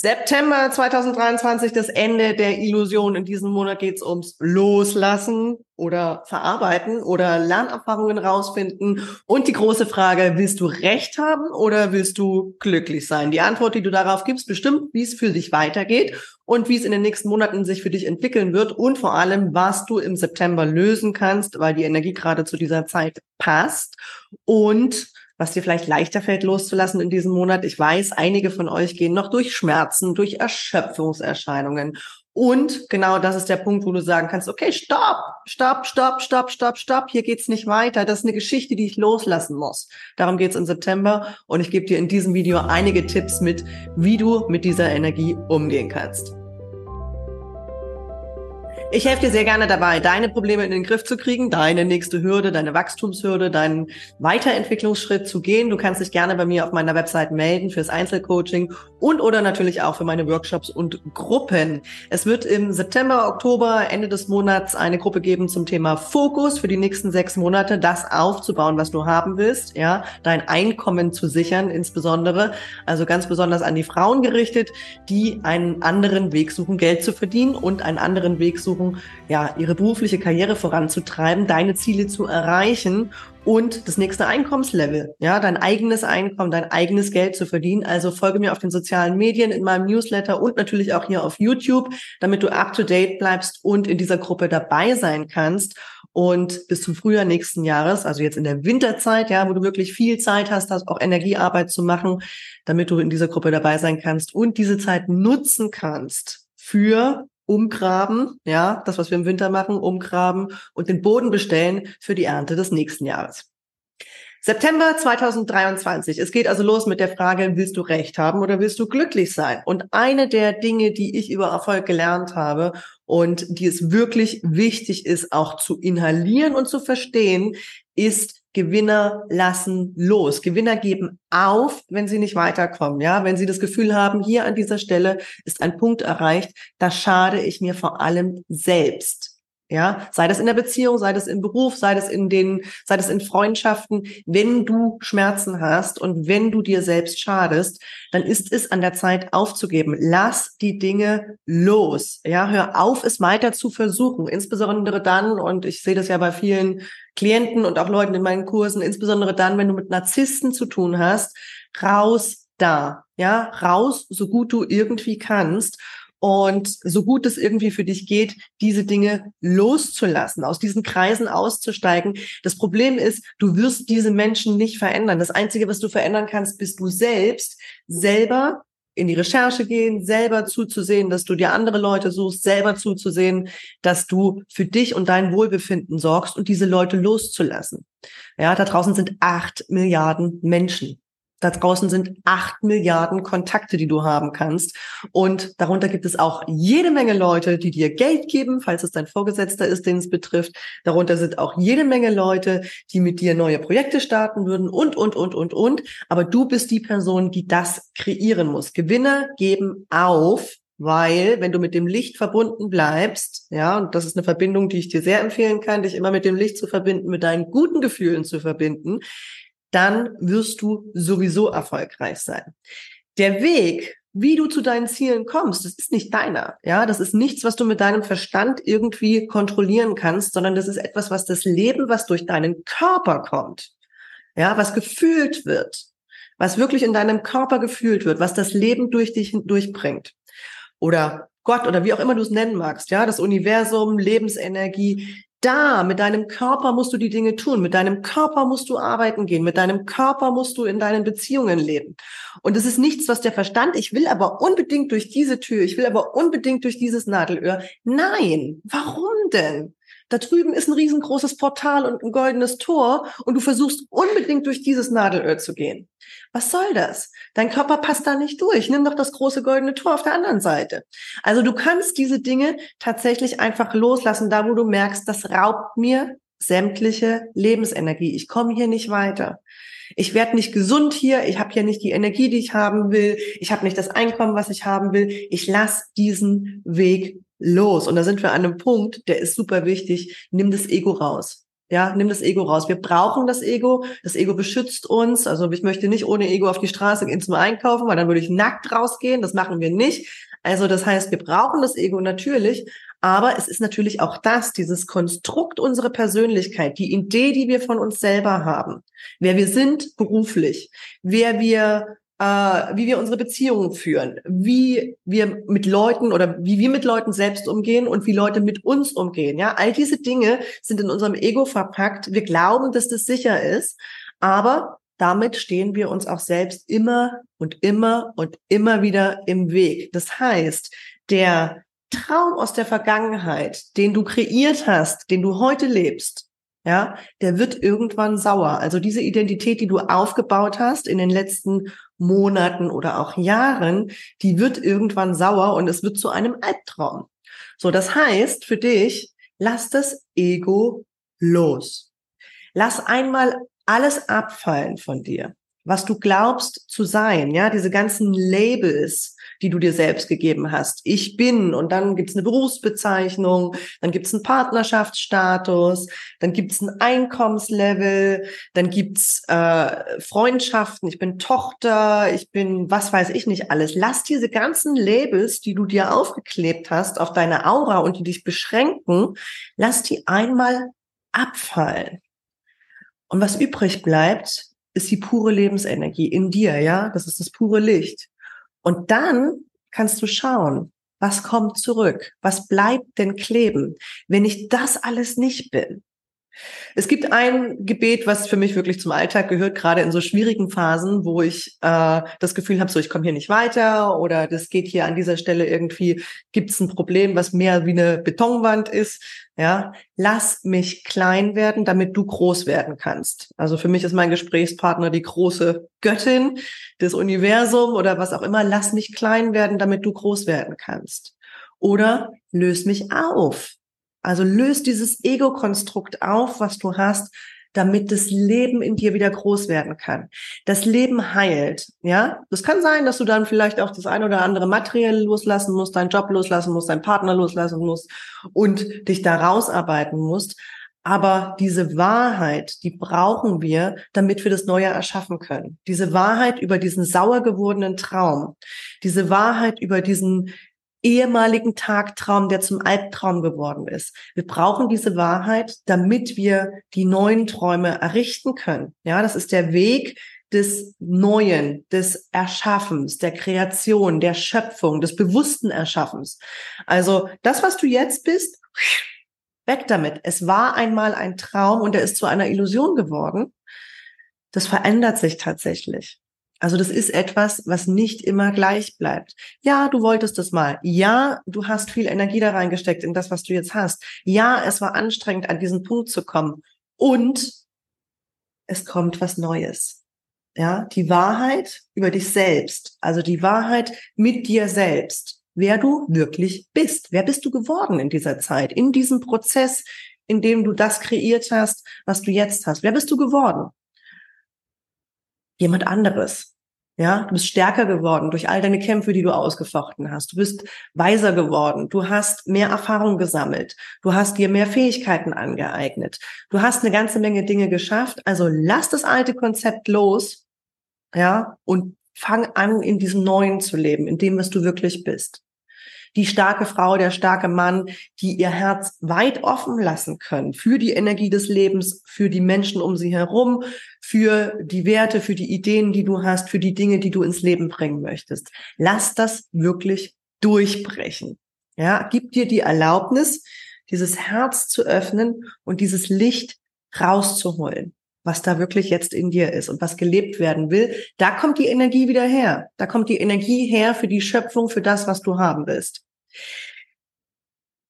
September 2023, das Ende der Illusion. In diesem Monat geht es ums Loslassen oder Verarbeiten oder Lernerfahrungen rausfinden. Und die große Frage, willst du Recht haben oder willst du glücklich sein? Die Antwort, die du darauf gibst, bestimmt, wie es für dich weitergeht und wie es in den nächsten Monaten sich für dich entwickeln wird und vor allem, was du im September lösen kannst, weil die Energie gerade zu dieser Zeit passt. Und was dir vielleicht leichter fällt loszulassen in diesem Monat. Ich weiß, einige von euch gehen noch durch Schmerzen, durch Erschöpfungserscheinungen. Und genau das ist der Punkt, wo du sagen kannst, okay, stopp, stopp, stopp, stopp, stopp, stopp, hier geht's nicht weiter. Das ist eine Geschichte, die ich loslassen muss. Darum geht's im September und ich gebe dir in diesem Video einige Tipps mit, wie du mit dieser Energie umgehen kannst. Ich helfe dir sehr gerne dabei, deine Probleme in den Griff zu kriegen, deine nächste Hürde, deine Wachstumshürde, deinen Weiterentwicklungsschritt zu gehen. Du kannst dich gerne bei mir auf meiner Website melden fürs Einzelcoaching und oder natürlich auch für meine Workshops und Gruppen. Es wird im September, Oktober, Ende des Monats eine Gruppe geben zum Thema Fokus für die nächsten sechs Monate, das aufzubauen, was du haben willst, ja, dein Einkommen zu sichern, insbesondere, also ganz besonders an die Frauen gerichtet, die einen anderen Weg suchen, Geld zu verdienen und einen anderen Weg suchen, versuchen, ja, ihre berufliche Karriere voranzutreiben, deine Ziele zu erreichen und das nächste Einkommenslevel, ja, dein eigenes Einkommen, dein eigenes Geld zu verdienen. Also folge mir auf den sozialen Medien, in meinem Newsletter und natürlich auch hier auf YouTube, damit du up to date bleibst und in dieser Gruppe dabei sein kannst. Und bis zum Frühjahr nächsten Jahres, also jetzt in der Winterzeit, ja, wo du wirklich viel Zeit hast, hast auch Energiearbeit zu machen, damit du in dieser Gruppe dabei sein kannst und diese Zeit nutzen kannst für umgraben, ja, das, was wir im Winter machen, umgraben und den Boden bestellen für die Ernte des nächsten Jahres. September 2023. Es geht also los mit der Frage, willst du Recht haben oder willst du glücklich sein? Und eine der Dinge, die ich über Erfolg gelernt habe und die es wirklich wichtig ist, auch zu inhalieren und zu verstehen, ist Gewinner lassen los. Gewinner geben auf, wenn sie nicht weiterkommen. Ja, wenn sie das Gefühl haben, hier an dieser Stelle ist ein Punkt erreicht, da schade ich mir vor allem selbst. Ja, sei das in der Beziehung, sei das im Beruf, sei das in den, sei das in Freundschaften. Wenn du Schmerzen hast und wenn du dir selbst schadest, dann ist es an der Zeit aufzugeben. Lass die Dinge los. Ja, hör auf, es weiter zu versuchen. Insbesondere dann, und ich sehe das ja bei vielen Klienten und auch Leuten in meinen Kursen, insbesondere dann, wenn du mit Narzissten zu tun hast, raus da. Ja, raus, so gut du irgendwie kannst und so gut es irgendwie für dich geht, diese Dinge loszulassen, aus diesen Kreisen auszusteigen. Das Problem ist, du wirst diese Menschen nicht verändern. Das Einzige, was du verändern kannst, bist du selbst, selber in die Recherche gehen, selber zuzusehen, dass du dir andere Leute suchst, selber zuzusehen, dass du für dich und dein Wohlbefinden sorgst und diese Leute loszulassen. Ja, da draußen sind acht Milliarden Menschen. Da draußen sind acht Milliarden Kontakte, die du haben kannst. Und darunter gibt es auch jede Menge Leute, die dir Geld geben, falls es dein Vorgesetzter ist, den es betrifft. Darunter sind auch jede Menge Leute, die mit dir neue Projekte starten würden und, und, und, und, und. Aber du bist die Person, die das kreieren muss. Gewinner geben auf, weil wenn du mit dem Licht verbunden bleibst, ja, und das ist eine Verbindung, die ich dir sehr empfehlen kann, dich immer mit dem Licht zu verbinden, mit deinen guten Gefühlen zu verbinden, dann wirst du sowieso erfolgreich sein. Der Weg, wie du zu deinen Zielen kommst, das ist nicht deiner. Ja, das ist nichts, was du mit deinem Verstand irgendwie kontrollieren kannst, sondern das ist etwas, was das Leben, was durch deinen Körper kommt, ja, was gefühlt wird, was wirklich in deinem Körper gefühlt wird, was das Leben durch dich hindurchbringt. Oder Gott oder wie auch immer du es nennen magst, ja, das Universum, Lebensenergie, da, mit deinem Körper musst du die Dinge tun, mit deinem Körper musst du arbeiten gehen, mit deinem Körper musst du in deinen Beziehungen leben. Und es ist nichts, was der Verstand, ich will aber unbedingt durch diese Tür, ich will aber unbedingt durch dieses Nadelöhr. Nein, warum denn? Da drüben ist ein riesengroßes Portal und ein goldenes Tor und du versuchst unbedingt durch dieses Nadelöhr zu gehen. Was soll das? Dein Körper passt da nicht durch. Nimm doch das große goldene Tor auf der anderen Seite. Also du kannst diese Dinge tatsächlich einfach loslassen, da wo du merkst, das raubt mir sämtliche Lebensenergie. Ich komme hier nicht weiter. Ich werde nicht gesund hier, ich habe hier nicht die Energie, die ich haben will, ich habe nicht das Einkommen, was ich haben will. Ich lasse diesen Weg los. Und da sind wir an einem Punkt, der ist super wichtig. Nimm das Ego raus. Ja, nimm das Ego raus. Wir brauchen das Ego. Das Ego beschützt uns. Also ich möchte nicht ohne Ego auf die Straße gehen zum Einkaufen, weil dann würde ich nackt rausgehen. Das machen wir nicht. Also das heißt, wir brauchen das Ego natürlich, aber es ist natürlich auch das, dieses Konstrukt unserer Persönlichkeit, die Idee, die wir von uns selber haben, wer wir sind beruflich, wer wir äh, wie wir unsere Beziehungen führen, wie wir mit Leuten oder wie wir mit Leuten selbst umgehen und wie Leute mit uns umgehen. Ja, all diese Dinge sind in unserem Ego verpackt. Wir glauben, dass das sicher ist, aber damit stehen wir uns auch selbst immer und immer und immer wieder im Weg. Das heißt, der Traum aus der Vergangenheit, den du kreiert hast, den du heute lebst, ja, der wird irgendwann sauer. Also diese Identität, die du aufgebaut hast in den letzten Monaten oder auch Jahren, die wird irgendwann sauer und es wird zu einem Albtraum. So, das heißt für dich, lass das Ego los. Lass einmal alles abfallen von dir, was du glaubst zu sein, ja, diese ganzen Labels, die du dir selbst gegeben hast. Ich bin und dann gibt's eine Berufsbezeichnung, dann gibt's einen Partnerschaftsstatus, dann gibt's ein Einkommenslevel, dann gibt's äh, Freundschaften, ich bin Tochter, ich bin was weiß ich nicht alles. Lass diese ganzen Labels, die du dir aufgeklebt hast auf deine Aura und die dich beschränken, lass die einmal abfallen. Und was übrig bleibt, ist die pure Lebensenergie in dir, ja? Das ist das pure Licht. Und dann kannst du schauen, was kommt zurück? Was bleibt denn kleben, wenn ich das alles nicht bin? Es gibt ein Gebet, was für mich wirklich zum Alltag gehört, gerade in so schwierigen Phasen, wo ich äh, das Gefühl habe, so ich komme hier nicht weiter oder das geht hier an dieser Stelle irgendwie, gibt es ein Problem, was mehr wie eine Betonwand ist. Ja, lass mich klein werden, damit du groß werden kannst. Also für mich ist mein Gesprächspartner die große Göttin des Universums oder was auch immer. Lass mich klein werden, damit du groß werden kannst. Oder löse mich auf. Also löst dieses Ego-Konstrukt auf, was du hast, damit das Leben in dir wieder groß werden kann. Das Leben heilt, ja. Das kann sein, dass du dann vielleicht auch das ein oder andere Materielle loslassen musst, deinen Job loslassen musst, deinen Partner loslassen musst und dich da rausarbeiten musst. Aber diese Wahrheit, die brauchen wir, damit wir das Neue erschaffen können. Diese Wahrheit über diesen sauer gewordenen Traum, diese Wahrheit über diesen ehemaligen Tagtraum, der zum Albtraum geworden ist. Wir brauchen diese Wahrheit, damit wir die neuen Träume errichten können. Ja, das ist der Weg des Neuen, des Erschaffens, der Kreation, der Schöpfung, des bewussten Erschaffens. Also das, was du jetzt bist, weg damit. Es war einmal ein Traum und er ist zu einer Illusion geworden. Das verändert sich tatsächlich. Also das ist etwas, was nicht immer gleich bleibt. Ja, du wolltest das mal. Ja, du hast viel Energie da reingesteckt in das, was du jetzt hast. Ja, es war anstrengend, an diesen Punkt zu kommen. Und es kommt was Neues. Ja, die Wahrheit über dich selbst. Also die Wahrheit mit dir selbst. Wer du wirklich bist. Wer bist du geworden in dieser Zeit? In diesem Prozess, in dem du das kreiert hast, was du jetzt hast. Wer bist du geworden? Jemand anderes. Ja, du bist stärker geworden durch all deine Kämpfe, die du ausgefochten hast. Du bist weiser geworden. Du hast mehr Erfahrung gesammelt. Du hast dir mehr Fähigkeiten angeeignet. Du hast eine ganze Menge Dinge geschafft. Also lass das alte Konzept los. Ja, und fang an, in diesem Neuen zu leben, in dem, was du wirklich bist die starke Frau, der starke Mann, die ihr Herz weit offen lassen können für die Energie des Lebens, für die Menschen um sie herum, für die Werte, für die Ideen, die du hast, für die Dinge, die du ins Leben bringen möchtest. Lass das wirklich durchbrechen. Ja, gib dir die Erlaubnis, dieses Herz zu öffnen und dieses Licht rauszuholen was da wirklich jetzt in dir ist und was gelebt werden will, da kommt die Energie wieder her. Da kommt die Energie her für die Schöpfung, für das, was du haben willst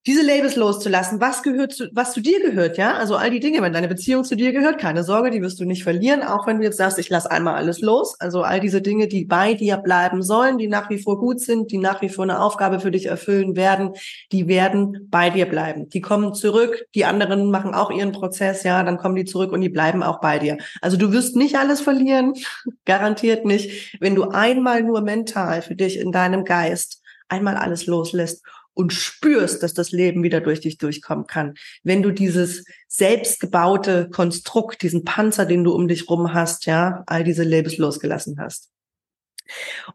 diese Labels loszulassen, was gehört zu, was zu dir gehört, ja? Also all die Dinge, wenn deine Beziehung zu dir gehört, keine Sorge, die wirst du nicht verlieren, auch wenn du jetzt sagst, ich lasse einmal alles los. Also all diese Dinge, die bei dir bleiben sollen, die nach wie vor gut sind, die nach wie vor eine Aufgabe für dich erfüllen werden, die werden bei dir bleiben. Die kommen zurück, die anderen machen auch ihren Prozess, ja, dann kommen die zurück und die bleiben auch bei dir. Also du wirst nicht alles verlieren, garantiert nicht, wenn du einmal nur mental für dich in deinem Geist einmal alles loslässt und spürst, dass das Leben wieder durch dich durchkommen kann. Wenn du dieses selbstgebaute Konstrukt, diesen Panzer, den du um dich rum hast, ja, all diese Labels losgelassen hast.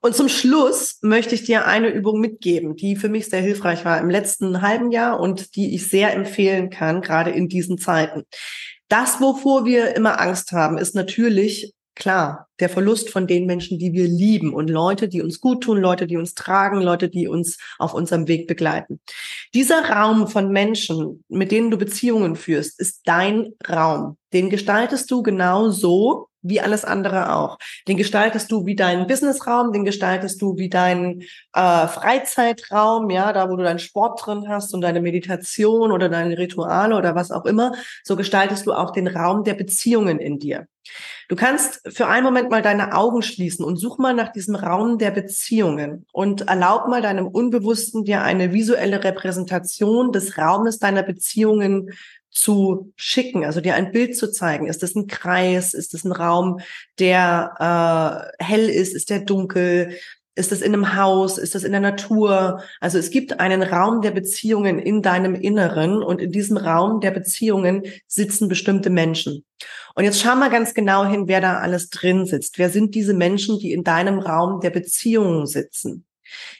Und zum Schluss möchte ich dir eine Übung mitgeben, die für mich sehr hilfreich war im letzten halben Jahr und die ich sehr empfehlen kann, gerade in diesen Zeiten. Das, wovor wir immer Angst haben, ist natürlich klar der Verlust von den Menschen, die wir lieben und Leute, die uns gut tun, Leute, die uns tragen, Leute, die uns auf unserem Weg begleiten. Dieser Raum von Menschen, mit denen du Beziehungen führst, ist dein Raum. Den gestaltest du genau so, wie alles andere auch. Den gestaltest du wie deinen Businessraum, den gestaltest du wie deinen äh, Freizeitraum, ja, da wo du deinen Sport drin hast und deine Meditation oder deine Rituale oder was auch immer. So gestaltest du auch den Raum der Beziehungen in dir. Du kannst für einen Moment mal deine Augen schließen und such mal nach diesem Raum der Beziehungen und erlaub mal deinem Unbewussten dir eine visuelle Repräsentation des Raumes deiner Beziehungen zu schicken, also dir ein Bild zu zeigen. Ist das ein Kreis? Ist das ein Raum, der äh, hell ist? Ist der dunkel? Ist das in einem Haus? Ist das in der Natur? Also es gibt einen Raum der Beziehungen in deinem Inneren und in diesem Raum der Beziehungen sitzen bestimmte Menschen. Und jetzt schau mal ganz genau hin, wer da alles drin sitzt. Wer sind diese Menschen, die in deinem Raum der Beziehungen sitzen?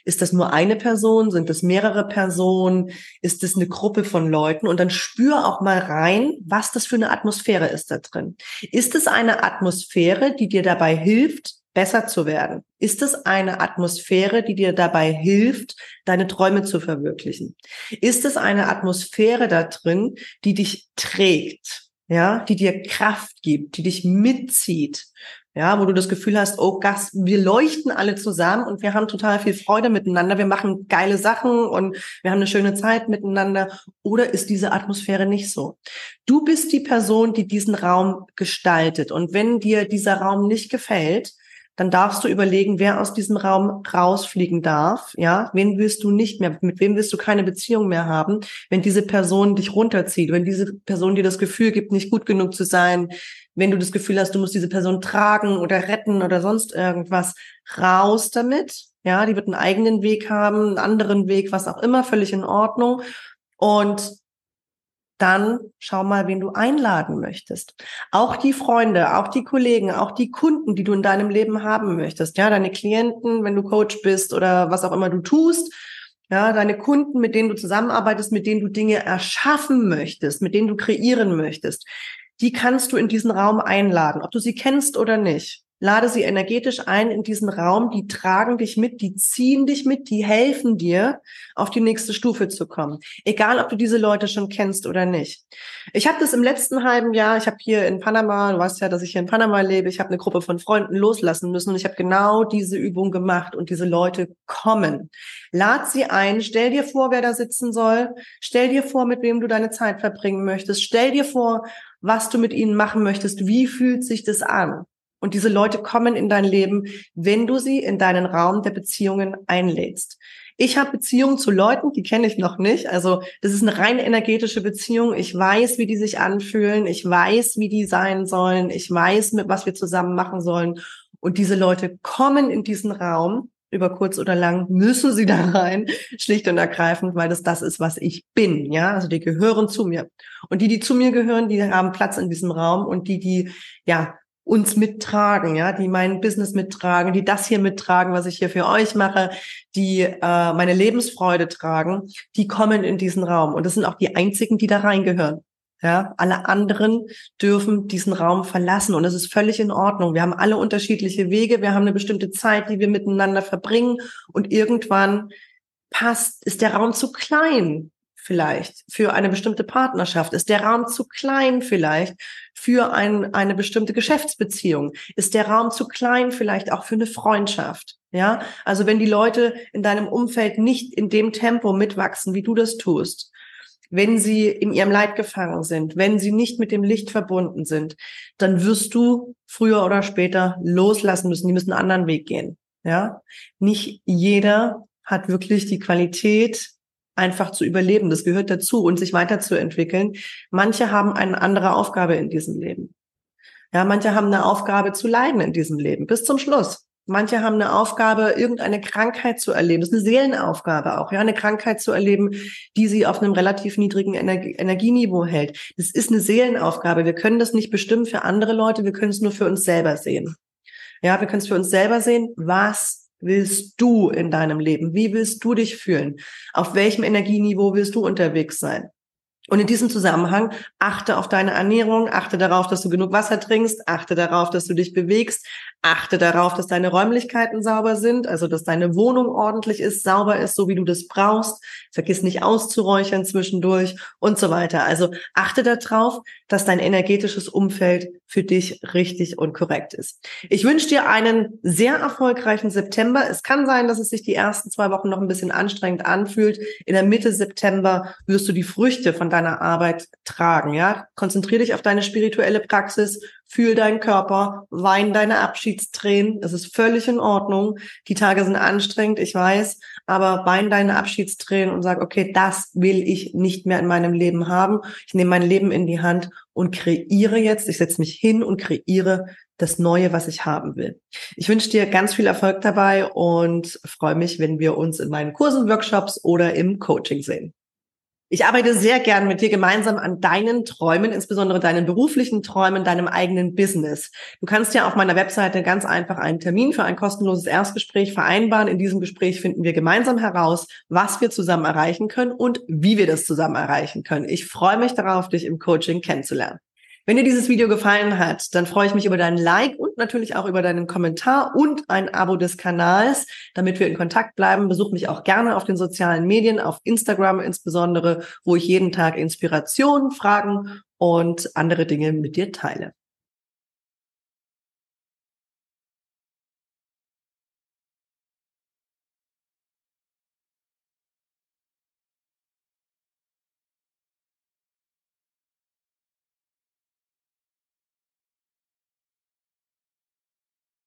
Ist das nur eine Person? Sind das mehrere Personen? Ist das eine Gruppe von Leuten? Und dann spür auch mal rein, was das für eine Atmosphäre ist da drin. Ist es eine Atmosphäre, die dir dabei hilft, besser zu werden? Ist es eine Atmosphäre, die dir dabei hilft, deine Träume zu verwirklichen? Ist es eine Atmosphäre da drin, die dich trägt? Ja, die dir Kraft gibt, die dich mitzieht, ja, wo du das Gefühl hast, oh Gast, wir leuchten alle zusammen und wir haben total viel Freude miteinander, wir machen geile Sachen und wir haben eine schöne Zeit miteinander. Oder ist diese Atmosphäre nicht so? Du bist die Person, die diesen Raum gestaltet. Und wenn dir dieser Raum nicht gefällt, dann darfst du überlegen, wer aus diesem Raum rausfliegen darf. Ja, wen willst du nicht mehr, mit wem willst du keine Beziehung mehr haben, wenn diese Person dich runterzieht, wenn diese Person dir das Gefühl gibt, nicht gut genug zu sein, wenn du das Gefühl hast, du musst diese Person tragen oder retten oder sonst irgendwas, raus damit. Ja, die wird einen eigenen Weg haben, einen anderen Weg, was auch immer, völlig in Ordnung. Und dann schau mal, wen du einladen möchtest. Auch die Freunde, auch die Kollegen, auch die Kunden, die du in deinem Leben haben möchtest. Ja, deine Klienten, wenn du Coach bist oder was auch immer du tust. Ja, deine Kunden, mit denen du zusammenarbeitest, mit denen du Dinge erschaffen möchtest, mit denen du kreieren möchtest. Die kannst du in diesen Raum einladen, ob du sie kennst oder nicht. Lade sie energetisch ein in diesen Raum, die tragen dich mit, die ziehen dich mit, die helfen dir, auf die nächste Stufe zu kommen. Egal, ob du diese Leute schon kennst oder nicht. Ich habe das im letzten halben Jahr, ich habe hier in Panama, du weißt ja, dass ich hier in Panama lebe, ich habe eine Gruppe von Freunden loslassen müssen und ich habe genau diese Übung gemacht und diese Leute kommen. Lad sie ein, stell dir vor, wer da sitzen soll, stell dir vor, mit wem du deine Zeit verbringen möchtest, stell dir vor, was du mit ihnen machen möchtest, wie fühlt sich das an? Und diese Leute kommen in dein Leben, wenn du sie in deinen Raum der Beziehungen einlädst. Ich habe Beziehungen zu Leuten, die kenne ich noch nicht. Also das ist eine rein energetische Beziehung. Ich weiß, wie die sich anfühlen. Ich weiß, wie die sein sollen. Ich weiß, mit was wir zusammen machen sollen. Und diese Leute kommen in diesen Raum über kurz oder lang müssen sie da rein, schlicht und ergreifend, weil das das ist, was ich bin, ja, also die gehören zu mir. Und die, die zu mir gehören, die haben Platz in diesem Raum und die, die, ja, uns mittragen, ja, die mein Business mittragen, die das hier mittragen, was ich hier für euch mache, die äh, meine Lebensfreude tragen, die kommen in diesen Raum. Und das sind auch die einzigen, die da reingehören. Ja, alle anderen dürfen diesen Raum verlassen und das ist völlig in Ordnung. Wir haben alle unterschiedliche Wege, wir haben eine bestimmte Zeit, die wir miteinander verbringen und irgendwann passt, ist der Raum zu klein vielleicht für eine bestimmte Partnerschaft? Ist der Raum zu klein vielleicht für ein, eine bestimmte Geschäftsbeziehung? Ist der Raum zu klein vielleicht auch für eine Freundschaft? Ja, also wenn die Leute in deinem Umfeld nicht in dem Tempo mitwachsen, wie du das tust, wenn sie in ihrem Leid gefangen sind, wenn sie nicht mit dem Licht verbunden sind, dann wirst du früher oder später loslassen müssen. Die müssen einen anderen Weg gehen. Ja, nicht jeder hat wirklich die Qualität, einfach zu überleben. Das gehört dazu und sich weiterzuentwickeln. Manche haben eine andere Aufgabe in diesem Leben. Ja, manche haben eine Aufgabe zu leiden in diesem Leben bis zum Schluss. Manche haben eine Aufgabe, irgendeine Krankheit zu erleben. Das ist eine Seelenaufgabe auch, ja, eine Krankheit zu erleben, die sie auf einem relativ niedrigen Energie Energieniveau hält. Das ist eine Seelenaufgabe. Wir können das nicht bestimmen für andere Leute, wir können es nur für uns selber sehen. Ja, wir können es für uns selber sehen. Was willst du in deinem Leben? Wie willst du dich fühlen? Auf welchem Energieniveau willst du unterwegs sein? Und in diesem Zusammenhang achte auf deine Ernährung, achte darauf, dass du genug Wasser trinkst, achte darauf, dass du dich bewegst, achte darauf, dass deine Räumlichkeiten sauber sind, also dass deine Wohnung ordentlich ist, sauber ist, so wie du das brauchst. Vergiss nicht auszuräuchern zwischendurch und so weiter. Also achte darauf, dass dein energetisches Umfeld für dich richtig und korrekt ist. Ich wünsche dir einen sehr erfolgreichen September. Es kann sein, dass es sich die ersten zwei Wochen noch ein bisschen anstrengend anfühlt. In der Mitte September wirst du die Früchte von deiner Arbeit tragen. Ja, konzentriere dich auf deine spirituelle Praxis, fühl deinen Körper, wein deine Abschiedstränen. Es ist völlig in Ordnung. Die Tage sind anstrengend, ich weiß, aber wein deine Abschiedstränen und sag, okay, das will ich nicht mehr in meinem Leben haben. Ich nehme mein Leben in die Hand und kreiere jetzt, ich setze mich hin und kreiere das Neue, was ich haben will. Ich wünsche dir ganz viel Erfolg dabei und freue mich, wenn wir uns in meinen Kursen, Workshops oder im Coaching sehen. Ich arbeite sehr gern mit dir gemeinsam an deinen Träumen, insbesondere deinen beruflichen Träumen, deinem eigenen Business. Du kannst ja auf meiner Webseite ganz einfach einen Termin für ein kostenloses Erstgespräch vereinbaren. In diesem Gespräch finden wir gemeinsam heraus, was wir zusammen erreichen können und wie wir das zusammen erreichen können. Ich freue mich darauf, dich im Coaching kennenzulernen. Wenn dir dieses Video gefallen hat, dann freue ich mich über deinen Like und natürlich auch über deinen Kommentar und ein Abo des Kanals, damit wir in Kontakt bleiben. Besuch mich auch gerne auf den sozialen Medien, auf Instagram insbesondere, wo ich jeden Tag Inspiration, Fragen und andere Dinge mit dir teile.